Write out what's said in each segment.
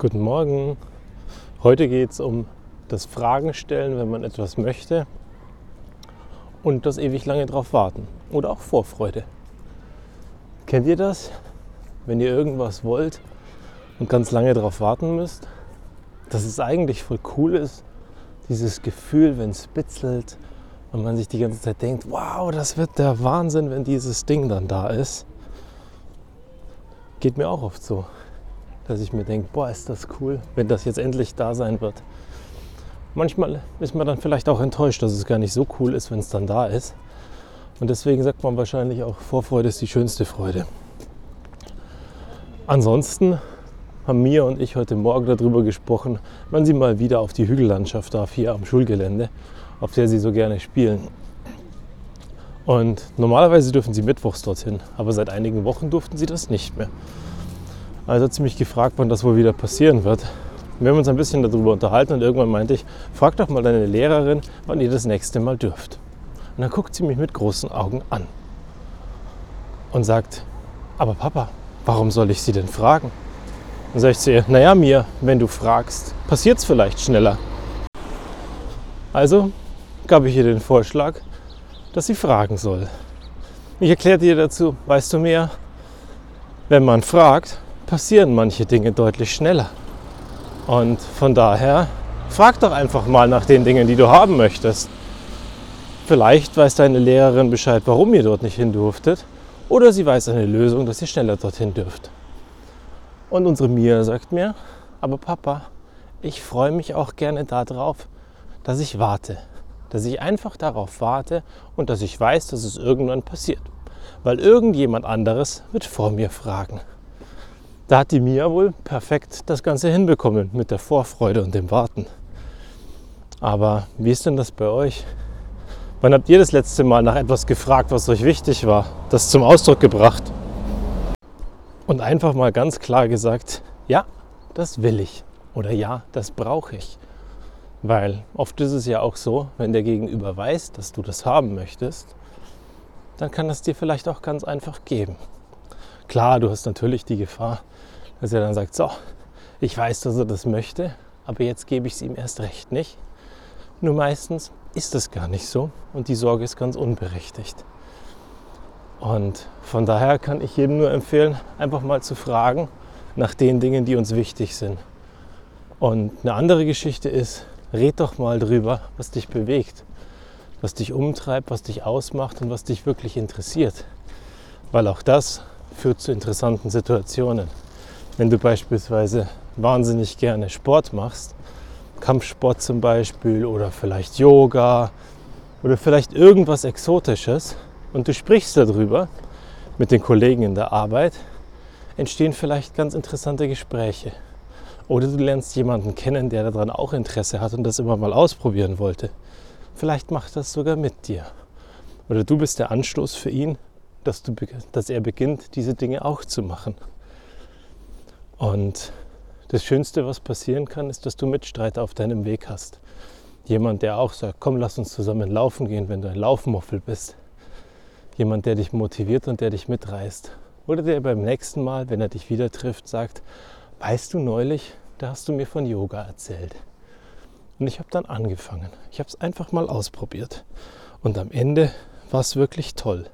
Guten Morgen. Heute geht es um das Fragen stellen, wenn man etwas möchte und das ewig lange drauf warten oder auch Vorfreude. Kennt ihr das? Wenn ihr irgendwas wollt und ganz lange drauf warten müsst, dass es eigentlich voll cool ist, dieses Gefühl, wenn es bitzelt und man sich die ganze Zeit denkt, wow, das wird der Wahnsinn, wenn dieses Ding dann da ist. Geht mir auch oft so, dass ich mir denke, boah, ist das cool, wenn das jetzt endlich da sein wird. Manchmal ist man dann vielleicht auch enttäuscht, dass es gar nicht so cool ist, wenn es dann da ist. Und deswegen sagt man wahrscheinlich auch, Vorfreude ist die schönste Freude. Ansonsten haben Mia und ich heute Morgen darüber gesprochen, wann sie mal wieder auf die Hügellandschaft darf, hier am Schulgelände, auf der sie so gerne spielen. Und normalerweise dürfen sie mittwochs dorthin, aber seit einigen Wochen durften sie das nicht mehr. Also hat sie mich gefragt, wann das wohl wieder passieren wird. Wir haben uns ein bisschen darüber unterhalten und irgendwann meinte ich, frag doch mal deine Lehrerin, wann ihr das nächste Mal dürft. Und dann guckt sie mich mit großen Augen an und sagt, aber Papa, warum soll ich sie denn fragen? Dann sage ich zu ihr, naja, mir, wenn du fragst, passiert es vielleicht schneller. Also gab ich ihr den Vorschlag, dass sie fragen soll. Ich erklärte ihr dazu, weißt du mehr, wenn man fragt, passieren manche Dinge deutlich schneller. Und von daher, frag doch einfach mal nach den Dingen, die du haben möchtest. Vielleicht weiß deine Lehrerin Bescheid, warum ihr dort nicht hin durftet. Oder sie weiß eine Lösung, dass ihr schneller dorthin dürft. Und unsere Mia sagt mir, aber Papa, ich freue mich auch gerne darauf, dass ich warte. Dass ich einfach darauf warte und dass ich weiß, dass es irgendwann passiert. Weil irgendjemand anderes wird vor mir fragen. Da hat die Mia wohl perfekt das Ganze hinbekommen mit der Vorfreude und dem Warten. Aber wie ist denn das bei euch? Wann habt ihr das letzte Mal nach etwas gefragt, was euch wichtig war, das zum Ausdruck gebracht? und einfach mal ganz klar gesagt, ja, das will ich oder ja, das brauche ich. Weil oft ist es ja auch so, wenn der Gegenüber weiß, dass du das haben möchtest, dann kann das dir vielleicht auch ganz einfach geben. Klar, du hast natürlich die Gefahr, dass er dann sagt, so, ich weiß, dass er das möchte, aber jetzt gebe ich es ihm erst recht nicht. Nur meistens ist es gar nicht so und die Sorge ist ganz unberechtigt. Und von daher kann ich jedem nur empfehlen, einfach mal zu fragen nach den Dingen, die uns wichtig sind. Und eine andere Geschichte ist, red doch mal drüber, was dich bewegt, was dich umtreibt, was dich ausmacht und was dich wirklich interessiert. Weil auch das führt zu interessanten Situationen. Wenn du beispielsweise wahnsinnig gerne Sport machst, Kampfsport zum Beispiel oder vielleicht Yoga oder vielleicht irgendwas Exotisches, und du sprichst darüber mit den Kollegen in der Arbeit, entstehen vielleicht ganz interessante Gespräche. Oder du lernst jemanden kennen, der daran auch Interesse hat und das immer mal ausprobieren wollte. Vielleicht macht das sogar mit dir. Oder du bist der Anstoß für ihn, dass, du, dass er beginnt, diese Dinge auch zu machen. Und das Schönste, was passieren kann, ist, dass du Mitstreiter auf deinem Weg hast. Jemand, der auch sagt, komm, lass uns zusammen laufen gehen, wenn du ein Laufmuffel bist jemand, der dich motiviert und der dich mitreißt. Oder der beim nächsten Mal, wenn er dich wieder trifft, sagt, weißt du neulich, da hast du mir von Yoga erzählt. Und ich habe dann angefangen. Ich habe es einfach mal ausprobiert. Und am Ende war es wirklich toll.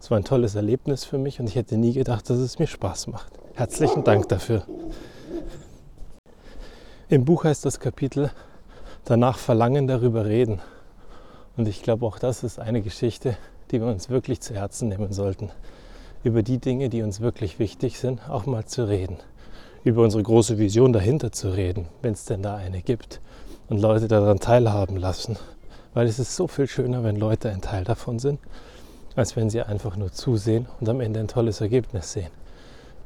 Es war ein tolles Erlebnis für mich und ich hätte nie gedacht, dass es mir Spaß macht. Herzlichen Dank dafür. Im Buch heißt das Kapitel Danach Verlangen darüber reden. Und ich glaube, auch das ist eine Geschichte, die wir uns wirklich zu Herzen nehmen sollten. Über die Dinge, die uns wirklich wichtig sind, auch mal zu reden. Über unsere große Vision dahinter zu reden, wenn es denn da eine gibt. Und Leute daran teilhaben lassen. Weil es ist so viel schöner, wenn Leute ein Teil davon sind, als wenn sie einfach nur zusehen und am Ende ein tolles Ergebnis sehen.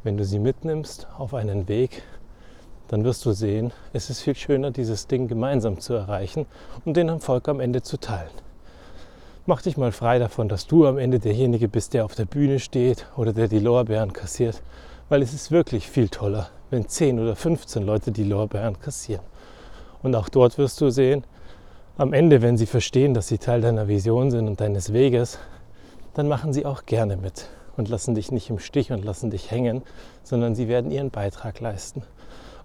Wenn du sie mitnimmst auf einen Weg, dann wirst du sehen, es ist viel schöner, dieses Ding gemeinsam zu erreichen und den Erfolg am Ende zu teilen mach dich mal frei davon, dass du am Ende derjenige bist, der auf der Bühne steht oder der die Lorbeeren kassiert. Weil es ist wirklich viel toller, wenn 10 oder 15 Leute die Lorbeeren kassieren. Und auch dort wirst du sehen, am Ende, wenn sie verstehen, dass sie Teil deiner Vision sind und deines Weges, dann machen sie auch gerne mit und lassen dich nicht im Stich und lassen dich hängen, sondern sie werden ihren Beitrag leisten.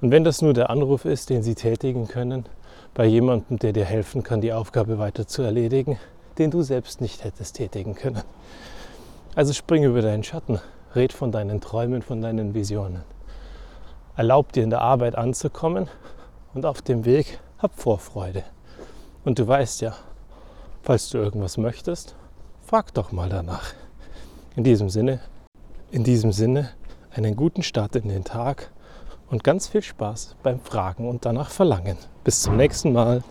Und wenn das nur der Anruf ist, den Sie tätigen können, bei jemandem, der dir helfen kann, die Aufgabe weiter zu erledigen, den du selbst nicht hättest tätigen können. Also spring über deinen Schatten, red von deinen Träumen, von deinen Visionen. Erlaub dir in der Arbeit anzukommen und auf dem Weg hab Vorfreude. Und du weißt ja, falls du irgendwas möchtest, frag doch mal danach. In diesem Sinne, in diesem Sinne, einen guten Start in den Tag und ganz viel Spaß beim Fragen und danach Verlangen. Bis zum nächsten Mal.